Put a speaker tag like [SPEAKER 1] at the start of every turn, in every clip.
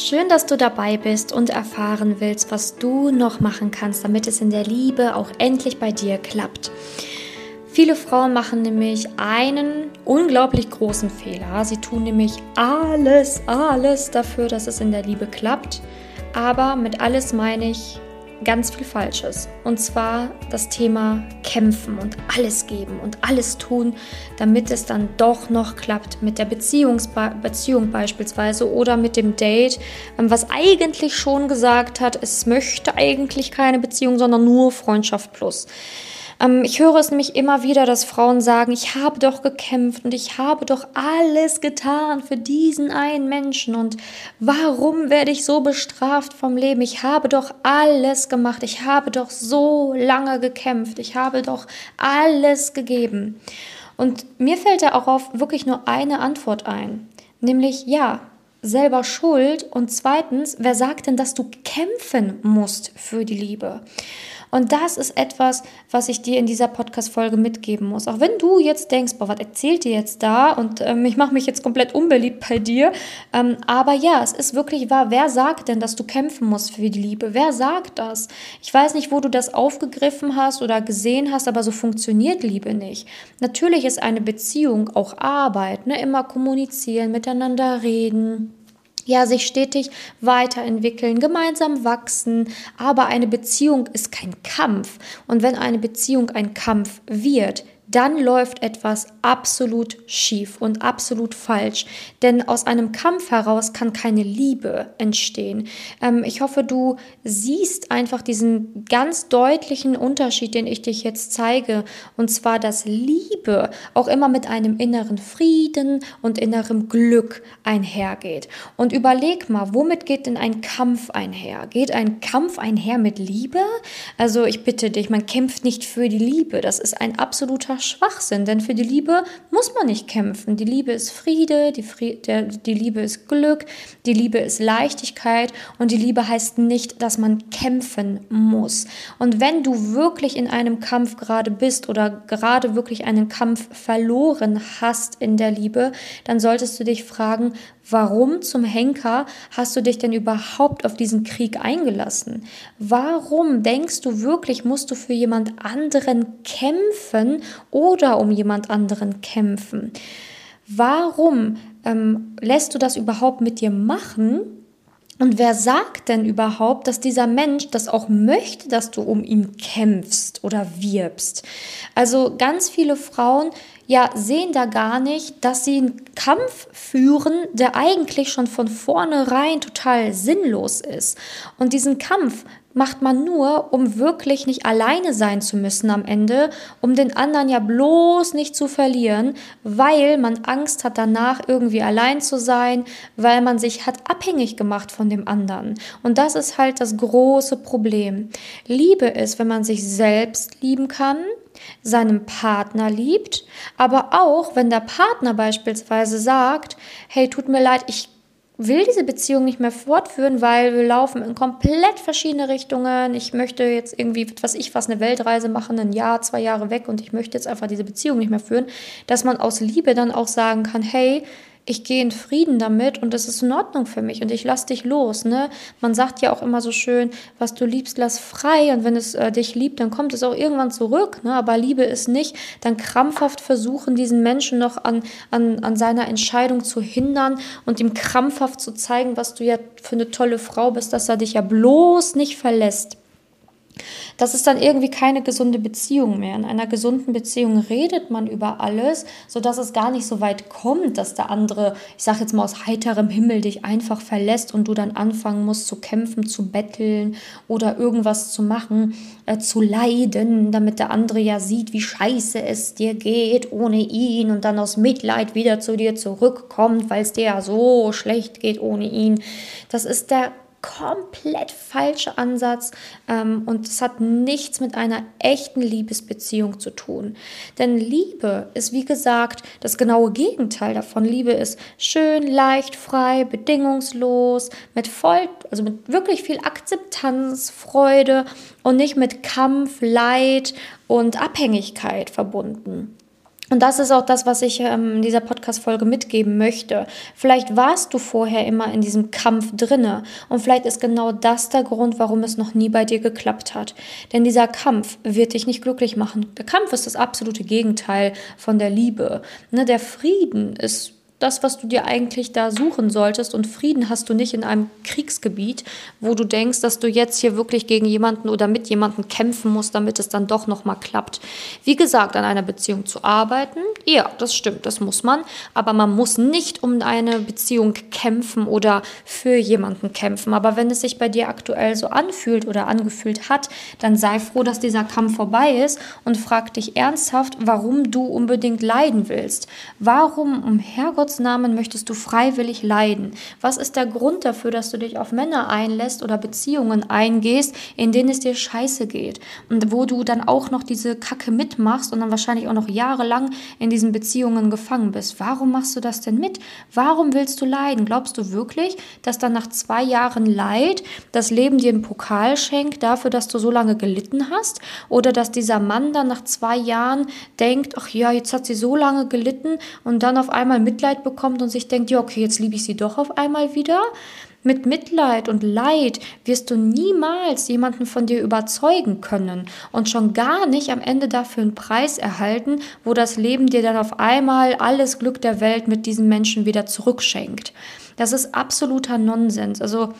[SPEAKER 1] Schön, dass du dabei bist und erfahren willst, was du noch machen kannst, damit es in der Liebe auch endlich bei dir klappt. Viele Frauen machen nämlich einen unglaublich großen Fehler. Sie tun nämlich alles, alles dafür, dass es in der Liebe klappt. Aber mit alles meine ich ganz viel Falsches. Und zwar das Thema kämpfen und alles geben und alles tun, damit es dann doch noch klappt mit der Beziehungs Beziehung beispielsweise oder mit dem Date, ähm, was eigentlich schon gesagt hat, es möchte eigentlich keine Beziehung, sondern nur Freundschaft plus. Ähm, ich höre es nämlich immer wieder, dass Frauen sagen, ich habe doch gekämpft und ich habe doch alles getan für diesen einen Menschen und warum werde ich so bestraft vom Leben? Ich habe doch alles gemacht, ich habe doch so lange gekämpft, ich habe doch alles gegeben. Und mir fällt da auch auf wirklich nur eine Antwort ein, nämlich ja, selber schuld und zweitens, wer sagt denn, dass du kämpfen musst für die Liebe? Und das ist etwas, was ich dir in dieser Podcast-Folge mitgeben muss. Auch wenn du jetzt denkst, boah, was erzählt dir jetzt da? Und ähm, ich mache mich jetzt komplett unbeliebt bei dir. Ähm, aber ja, es ist wirklich wahr. Wer sagt denn, dass du kämpfen musst für die Liebe? Wer sagt das? Ich weiß nicht, wo du das aufgegriffen hast oder gesehen hast, aber so funktioniert Liebe nicht. Natürlich ist eine Beziehung auch Arbeit, ne? immer kommunizieren, miteinander reden ja, sich stetig weiterentwickeln, gemeinsam wachsen. Aber eine Beziehung ist kein Kampf. Und wenn eine Beziehung ein Kampf wird, dann läuft etwas absolut schief und absolut falsch. Denn aus einem Kampf heraus kann keine Liebe entstehen. Ähm, ich hoffe, du siehst einfach diesen ganz deutlichen Unterschied, den ich dich jetzt zeige. Und zwar, dass Liebe auch immer mit einem inneren Frieden und innerem Glück einhergeht. Und überleg mal, womit geht denn ein Kampf einher? Geht ein Kampf einher mit Liebe? Also ich bitte dich, man kämpft nicht für die Liebe. Das ist ein absoluter Schwachsinn, denn für die Liebe muss man nicht kämpfen. Die Liebe ist Friede, die, Friede, der, die Liebe ist Glück, die Liebe ist Leichtigkeit und die Liebe heißt nicht, dass man kämpfen muss. Und wenn du wirklich in einem Kampf gerade bist oder gerade wirklich einen Kampf verloren hast in der Liebe, dann solltest du dich fragen, Warum zum Henker hast du dich denn überhaupt auf diesen Krieg eingelassen? Warum denkst du wirklich, musst du für jemand anderen kämpfen oder um jemand anderen kämpfen? Warum ähm, lässt du das überhaupt mit dir machen? Und wer sagt denn überhaupt, dass dieser Mensch das auch möchte, dass du um ihn kämpfst oder wirbst? Also ganz viele Frauen ja sehen da gar nicht, dass sie einen Kampf führen, der eigentlich schon von vornherein total sinnlos ist. Und diesen Kampf macht man nur, um wirklich nicht alleine sein zu müssen am Ende, um den anderen ja bloß nicht zu verlieren, weil man Angst hat danach irgendwie allein zu sein, weil man sich hat abhängig gemacht von dem anderen. Und das ist halt das große Problem. Liebe ist, wenn man sich selbst lieben kann, seinem Partner liebt, aber auch wenn der Partner beispielsweise sagt, hey, tut mir leid, ich will diese Beziehung nicht mehr fortführen, weil wir laufen in komplett verschiedene Richtungen. Ich möchte jetzt irgendwie, was ich was, eine Weltreise machen, ein Jahr, zwei Jahre weg und ich möchte jetzt einfach diese Beziehung nicht mehr führen, dass man aus Liebe dann auch sagen kann, hey, ich gehe in Frieden damit und es ist in Ordnung für mich und ich lass dich los. Ne? Man sagt ja auch immer so schön, was du liebst, lass frei und wenn es äh, dich liebt, dann kommt es auch irgendwann zurück. Ne? Aber Liebe ist nicht, dann krampfhaft versuchen, diesen Menschen noch an, an, an seiner Entscheidung zu hindern und ihm krampfhaft zu zeigen, was du ja für eine tolle Frau bist, dass er dich ja bloß nicht verlässt. Das ist dann irgendwie keine gesunde Beziehung mehr. In einer gesunden Beziehung redet man über alles, sodass es gar nicht so weit kommt, dass der andere, ich sage jetzt mal aus heiterem Himmel, dich einfach verlässt und du dann anfangen musst zu kämpfen, zu betteln oder irgendwas zu machen, äh, zu leiden, damit der andere ja sieht, wie scheiße es dir geht ohne ihn und dann aus Mitleid wieder zu dir zurückkommt, weil es dir ja so schlecht geht ohne ihn. Das ist der komplett falsche Ansatz ähm, und es hat nichts mit einer echten Liebesbeziehung zu tun. Denn Liebe ist, wie gesagt, das genaue Gegenteil davon. Liebe ist schön, leicht, frei, bedingungslos, mit voll, also mit wirklich viel Akzeptanz, Freude und nicht mit Kampf, Leid und Abhängigkeit verbunden. Und das ist auch das, was ich ähm, in dieser Podcast-Folge mitgeben möchte. Vielleicht warst du vorher immer in diesem Kampf drinne und vielleicht ist genau das der Grund, warum es noch nie bei dir geklappt hat. Denn dieser Kampf wird dich nicht glücklich machen. Der Kampf ist das absolute Gegenteil von der Liebe. Ne, der Frieden ist das, was du dir eigentlich da suchen solltest. Und Frieden hast du nicht in einem Kriegsgebiet, wo du denkst, dass du jetzt hier wirklich gegen jemanden oder mit jemanden kämpfen musst, damit es dann doch nochmal klappt. Wie gesagt, an einer Beziehung zu arbeiten, ja, das stimmt, das muss man. Aber man muss nicht um eine Beziehung kämpfen oder für jemanden kämpfen. Aber wenn es sich bei dir aktuell so anfühlt oder angefühlt hat, dann sei froh, dass dieser Kampf vorbei ist und frag dich ernsthaft, warum du unbedingt leiden willst. Warum um Herrgott Namen möchtest du freiwillig leiden? Was ist der Grund dafür, dass du dich auf Männer einlässt oder Beziehungen eingehst, in denen es dir scheiße geht und wo du dann auch noch diese Kacke mitmachst und dann wahrscheinlich auch noch jahrelang in diesen Beziehungen gefangen bist? Warum machst du das denn mit? Warum willst du leiden? Glaubst du wirklich, dass dann nach zwei Jahren Leid das Leben dir einen Pokal schenkt dafür, dass du so lange gelitten hast? Oder dass dieser Mann dann nach zwei Jahren denkt, ach ja, jetzt hat sie so lange gelitten und dann auf einmal Mitleid Mitleid bekommt und sich denkt, ja, okay, jetzt liebe ich sie doch auf einmal wieder. Mit Mitleid und Leid wirst du niemals jemanden von dir überzeugen können und schon gar nicht am Ende dafür einen Preis erhalten, wo das Leben dir dann auf einmal alles Glück der Welt mit diesem Menschen wieder zurückschenkt. Das ist absoluter Nonsens. Also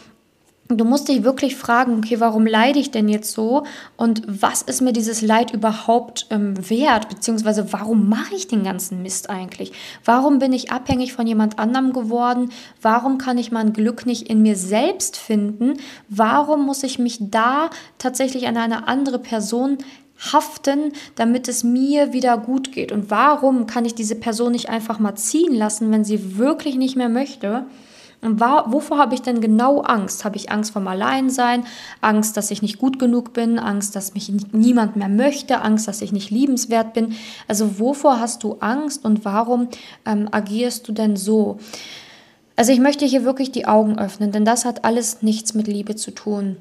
[SPEAKER 1] Du musst dich wirklich fragen, okay, warum leide ich denn jetzt so und was ist mir dieses Leid überhaupt ähm, wert, beziehungsweise warum mache ich den ganzen Mist eigentlich? Warum bin ich abhängig von jemand anderem geworden? Warum kann ich mein Glück nicht in mir selbst finden? Warum muss ich mich da tatsächlich an eine andere Person haften, damit es mir wieder gut geht? Und warum kann ich diese Person nicht einfach mal ziehen lassen, wenn sie wirklich nicht mehr möchte? Und war, wovor habe ich denn genau Angst? Habe ich Angst vom Alleinsein, Angst, dass ich nicht gut genug bin, Angst, dass mich niemand mehr möchte, Angst, dass ich nicht liebenswert bin? Also wovor hast du Angst und warum ähm, agierst du denn so? Also ich möchte hier wirklich die Augen öffnen, denn das hat alles nichts mit Liebe zu tun.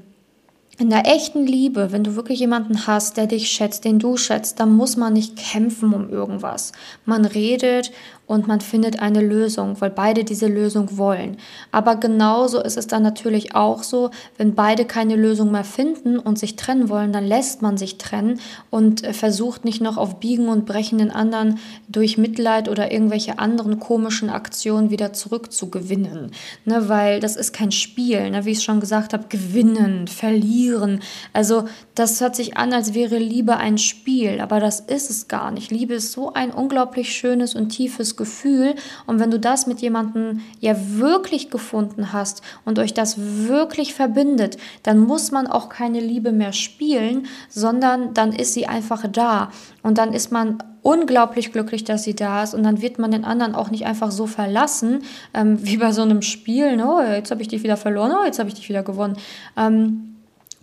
[SPEAKER 1] In der echten Liebe, wenn du wirklich jemanden hast, der dich schätzt, den du schätzt, dann muss man nicht kämpfen um irgendwas. Man redet und man findet eine Lösung, weil beide diese Lösung wollen. Aber genauso ist es dann natürlich auch so, wenn beide keine Lösung mehr finden und sich trennen wollen, dann lässt man sich trennen und äh, versucht nicht noch auf Biegen und Brechen den anderen durch Mitleid oder irgendwelche anderen komischen Aktionen wieder zurückzugewinnen. Ne, weil das ist kein Spiel, ne, wie ich es schon gesagt habe, gewinnen, verlieren. Also das hört sich an, als wäre Liebe ein Spiel, aber das ist es gar nicht. Liebe ist so ein unglaublich schönes und tiefes Gefühl. Und wenn du das mit jemandem ja wirklich gefunden hast und euch das wirklich verbindet, dann muss man auch keine Liebe mehr spielen, sondern dann ist sie einfach da. Und dann ist man unglaublich glücklich, dass sie da ist. Und dann wird man den anderen auch nicht einfach so verlassen, ähm, wie bei so einem Spiel. Ne? Oh, jetzt habe ich dich wieder verloren, oh, jetzt habe ich dich wieder gewonnen. Ähm,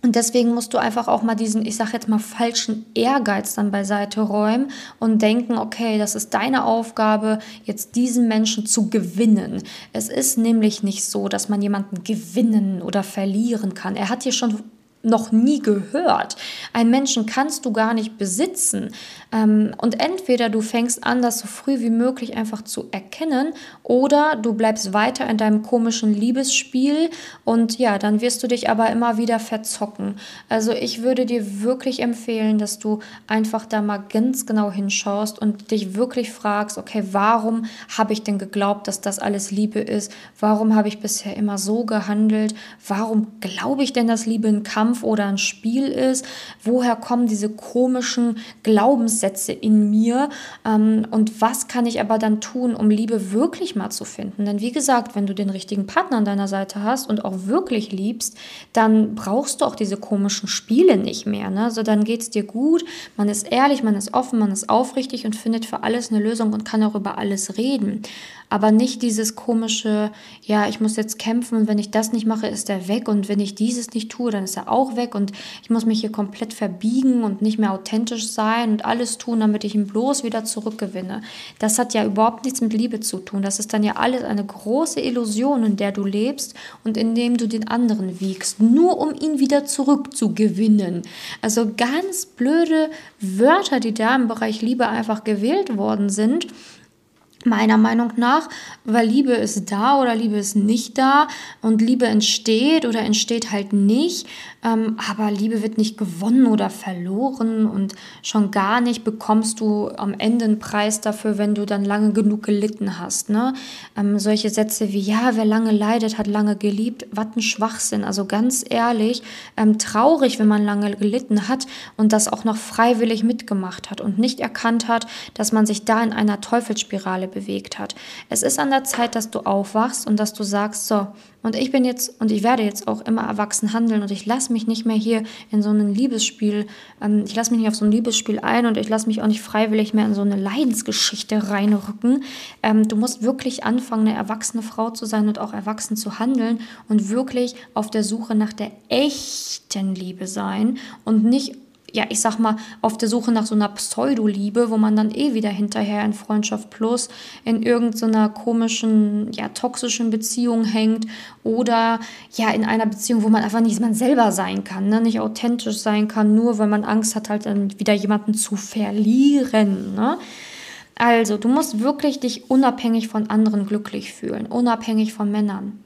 [SPEAKER 1] und deswegen musst du einfach auch mal diesen, ich sage jetzt mal, falschen Ehrgeiz dann beiseite räumen und denken, okay, das ist deine Aufgabe, jetzt diesen Menschen zu gewinnen. Es ist nämlich nicht so, dass man jemanden gewinnen oder verlieren kann. Er hat hier schon noch nie gehört. Einen Menschen kannst du gar nicht besitzen. Ähm, und entweder du fängst an, das so früh wie möglich einfach zu erkennen, oder du bleibst weiter in deinem komischen Liebesspiel und ja, dann wirst du dich aber immer wieder verzocken. Also ich würde dir wirklich empfehlen, dass du einfach da mal ganz genau hinschaust und dich wirklich fragst, okay, warum habe ich denn geglaubt, dass das alles Liebe ist? Warum habe ich bisher immer so gehandelt? Warum glaube ich denn, dass Liebe ein Kampf Kampf oder ein Spiel ist? Woher kommen diese komischen Glaubenssätze in mir? Ähm, und was kann ich aber dann tun, um Liebe wirklich mal zu finden? Denn wie gesagt, wenn du den richtigen Partner an deiner Seite hast und auch wirklich liebst, dann brauchst du auch diese komischen Spiele nicht mehr. Ne? Also dann geht es dir gut, man ist ehrlich, man ist offen, man ist aufrichtig und findet für alles eine Lösung und kann auch über alles reden. aber nicht dieses komische, ja, ich muss jetzt kämpfen und wenn ich das nicht mache, ist er weg und wenn ich dieses nicht tue, dann ist er auch weg und ich muss mich hier komplett verbiegen und nicht mehr authentisch sein und alles tun, damit ich ihn bloß wieder zurückgewinne. Das hat ja überhaupt nichts mit Liebe zu tun. Das ist dann ja alles eine große Illusion, in der du lebst und in dem du den anderen wiegst, nur um ihn wieder zurückzugewinnen. Also ganz blöde Wörter, die da im Bereich Liebe einfach gewählt worden sind meiner Meinung nach, weil Liebe ist da oder Liebe ist nicht da und Liebe entsteht oder entsteht halt nicht. Ähm, aber Liebe wird nicht gewonnen oder verloren und schon gar nicht bekommst du am Ende einen Preis dafür, wenn du dann lange genug gelitten hast. Ne? Ähm, solche Sätze wie, ja, wer lange leidet, hat lange geliebt, was ein Schwachsinn. Also ganz ehrlich, ähm, traurig, wenn man lange gelitten hat und das auch noch freiwillig mitgemacht hat und nicht erkannt hat, dass man sich da in einer Teufelsspirale bewegt hat. Es ist an der Zeit, dass du aufwachst und dass du sagst, so, und ich bin jetzt und ich werde jetzt auch immer erwachsen handeln und ich lasse mich nicht mehr hier in so ein Liebesspiel, ähm, ich lasse mich nicht auf so ein Liebesspiel ein und ich lasse mich auch nicht freiwillig mehr in so eine Leidensgeschichte reinrücken. Ähm, du musst wirklich anfangen, eine erwachsene Frau zu sein und auch erwachsen zu handeln und wirklich auf der Suche nach der echten Liebe sein und nicht ja, ich sag mal, auf der Suche nach so einer Pseudoliebe, wo man dann eh wieder hinterher in Freundschaft plus in irgendeiner komischen, ja, toxischen Beziehung hängt oder ja, in einer Beziehung, wo man einfach nicht man selber sein kann, ne? nicht authentisch sein kann, nur weil man Angst hat, halt dann wieder jemanden zu verlieren. Ne? Also, du musst wirklich dich unabhängig von anderen glücklich fühlen, unabhängig von Männern.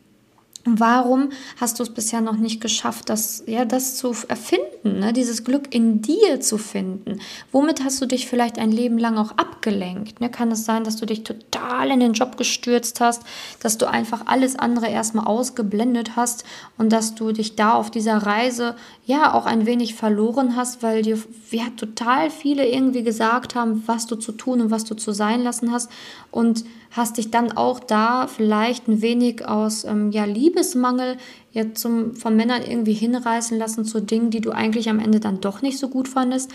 [SPEAKER 1] Warum hast du es bisher noch nicht geschafft, das, ja, das zu erfinden, ne? dieses Glück in dir zu finden? Womit hast du dich vielleicht ein Leben lang auch abgelenkt? Ne? Kann es sein, dass du dich total in den Job gestürzt hast, dass du einfach alles andere erstmal ausgeblendet hast und dass du dich da auf dieser Reise ja auch ein wenig verloren hast, weil dir ja, total viele irgendwie gesagt haben, was du zu tun und was du zu sein lassen hast und hast dich dann auch da vielleicht ein wenig aus ähm, ja, Liebesmangel ja, zum, von Männern irgendwie hinreißen lassen zu Dingen, die du eigentlich am Ende dann doch nicht so gut fandest.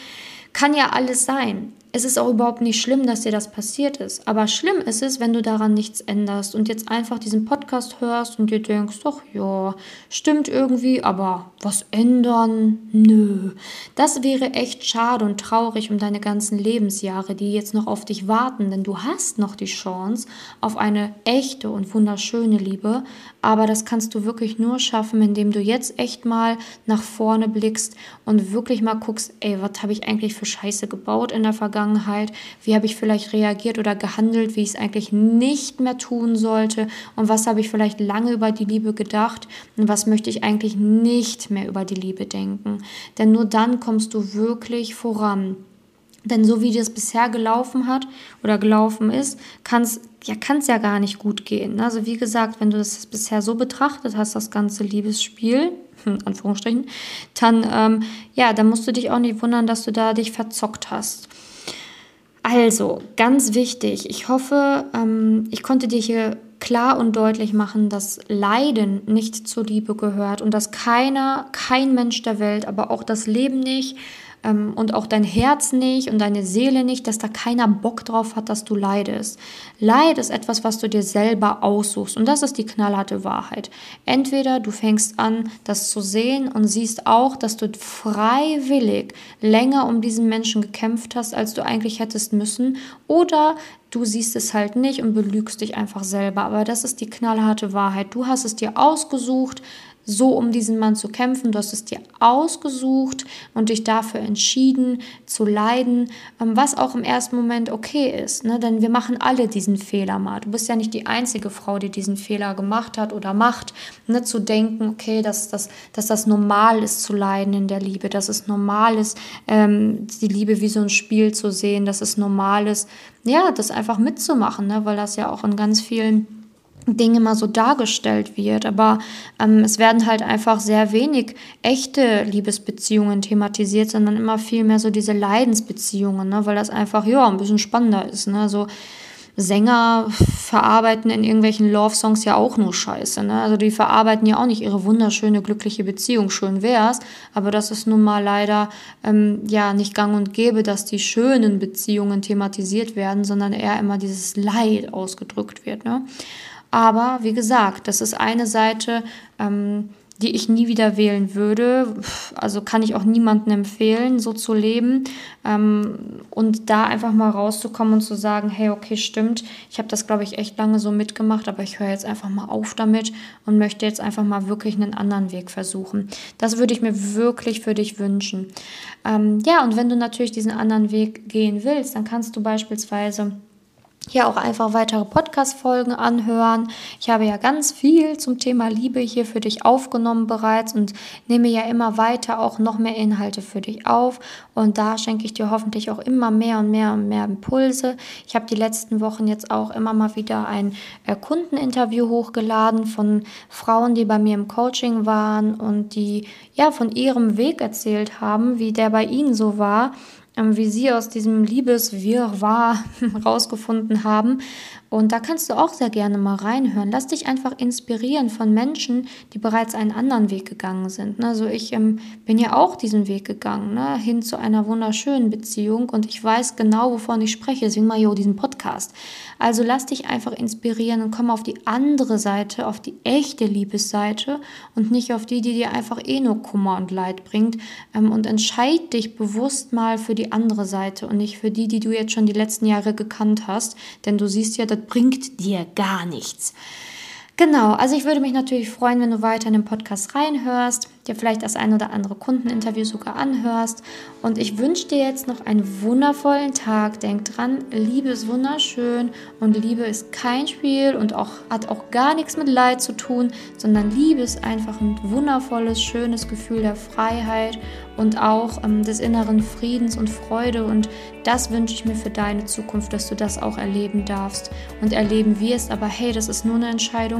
[SPEAKER 1] Kann ja alles sein es ist auch überhaupt nicht schlimm, dass dir das passiert ist. Aber schlimm ist es, wenn du daran nichts änderst und jetzt einfach diesen Podcast hörst und dir denkst, doch ja, stimmt irgendwie, aber was ändern? Nö. Das wäre echt schade und traurig um deine ganzen Lebensjahre, die jetzt noch auf dich warten, denn du hast noch die Chance auf eine echte und wunderschöne Liebe, aber das kannst du wirklich nur schaffen, indem du jetzt echt mal nach vorne blickst und wirklich mal guckst, ey, was habe ich eigentlich für Scheiße gebaut in der Vergangenheit? Vergangenheit? Wie habe ich vielleicht reagiert oder gehandelt, wie ich es eigentlich nicht mehr tun sollte? Und was habe ich vielleicht lange über die Liebe gedacht? Und was möchte ich eigentlich nicht mehr über die Liebe denken? Denn nur dann kommst du wirklich voran. Denn so wie das bisher gelaufen hat oder gelaufen ist, kann es ja, kann's ja gar nicht gut gehen. Also wie gesagt, wenn du das bisher so betrachtet hast, das ganze Liebesspiel, in Anführungsstrichen, dann, ähm, ja, dann musst du dich auch nicht wundern, dass du da dich verzockt hast. Also, ganz wichtig, ich hoffe, ähm, ich konnte dir hier klar und deutlich machen, dass Leiden nicht zur Liebe gehört und dass keiner, kein Mensch der Welt, aber auch das Leben nicht, ähm, und auch dein Herz nicht und deine Seele nicht, dass da keiner Bock drauf hat, dass du leidest. Leid ist etwas, was du dir selber aussuchst und das ist die knallharte Wahrheit. Entweder du fängst an, das zu sehen und siehst auch, dass du freiwillig länger um diesen Menschen gekämpft hast, als du eigentlich hättest müssen, oder du siehst es halt nicht und belügst dich einfach selber. Aber das ist die knallharte Wahrheit. Du hast es dir ausgesucht, so um diesen Mann zu kämpfen. Du hast es dir ausgesucht und dich dafür entschieden zu leiden, ähm, was auch im ersten Moment okay ist. Ne? Denn wir machen alle diesen Fehler mal. Du bist ja nicht die einzige Frau, die diesen Fehler gemacht hat oder macht, ne? zu denken, okay, dass das, dass das normal ist zu leiden in der Liebe, dass es normal ist, ähm, die Liebe wie so ein Spiel zu sehen, dass es normal ist, ja, das einfach mitzumachen, ne? weil das ja auch in ganz vielen Dinge mal so dargestellt wird. Aber ähm, es werden halt einfach sehr wenig echte Liebesbeziehungen thematisiert, sondern immer viel mehr so diese Leidensbeziehungen, ne? weil das einfach, ja, ein bisschen spannender ist. Ne? So, Sänger verarbeiten in irgendwelchen Love-Songs ja auch nur Scheiße. Ne? Also die verarbeiten ja auch nicht ihre wunderschöne, glückliche Beziehung. Schön wär's, aber das ist nun mal leider ähm, ja nicht gang und gäbe, dass die schönen Beziehungen thematisiert werden, sondern eher immer dieses Leid ausgedrückt wird. Ne? Aber wie gesagt, das ist eine Seite, ähm, die ich nie wieder wählen würde. Also kann ich auch niemandem empfehlen, so zu leben. Ähm, und da einfach mal rauszukommen und zu sagen, hey, okay, stimmt, ich habe das, glaube ich, echt lange so mitgemacht, aber ich höre jetzt einfach mal auf damit und möchte jetzt einfach mal wirklich einen anderen Weg versuchen. Das würde ich mir wirklich für dich wünschen. Ähm, ja, und wenn du natürlich diesen anderen Weg gehen willst, dann kannst du beispielsweise hier auch einfach weitere Podcast-Folgen anhören. Ich habe ja ganz viel zum Thema Liebe hier für dich aufgenommen bereits und nehme ja immer weiter auch noch mehr Inhalte für dich auf. Und da schenke ich dir hoffentlich auch immer mehr und mehr und mehr Impulse. Ich habe die letzten Wochen jetzt auch immer mal wieder ein äh, Kundeninterview hochgeladen von Frauen, die bei mir im Coaching waren und die ja von ihrem Weg erzählt haben, wie der bei ihnen so war wie sie aus diesem Liebeswirrwarr rausgefunden haben. Und da kannst du auch sehr gerne mal reinhören. Lass dich einfach inspirieren von Menschen, die bereits einen anderen Weg gegangen sind. Ne? Also ich ähm, bin ja auch diesen Weg gegangen, ne? hin zu einer wunderschönen Beziehung und ich weiß genau, wovon ich spreche. Deswegen mal jo diesen Podcast. Also lass dich einfach inspirieren und komm auf die andere Seite, auf die echte Liebesseite und nicht auf die, die dir einfach eh nur Kummer und Leid bringt. Ähm, und entscheid dich bewusst mal für die andere Seite und nicht für die, die du jetzt schon die letzten Jahre gekannt hast. Denn du siehst ja, das bringt dir gar nichts. Genau, also ich würde mich natürlich freuen, wenn du weiter in den Podcast reinhörst, dir vielleicht das ein oder andere Kundeninterview sogar anhörst. Und ich wünsche dir jetzt noch einen wundervollen Tag. Denk dran, Liebe ist wunderschön und Liebe ist kein Spiel und auch, hat auch gar nichts mit Leid zu tun, sondern Liebe ist einfach ein wundervolles, schönes Gefühl der Freiheit und auch ähm, des inneren Friedens und Freude. Und das wünsche ich mir für deine Zukunft, dass du das auch erleben darfst und erleben wirst. Aber hey, das ist nur eine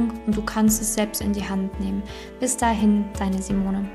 [SPEAKER 1] Entscheidung und du kannst es selbst in die Hand nehmen. Bis dahin, deine Simone.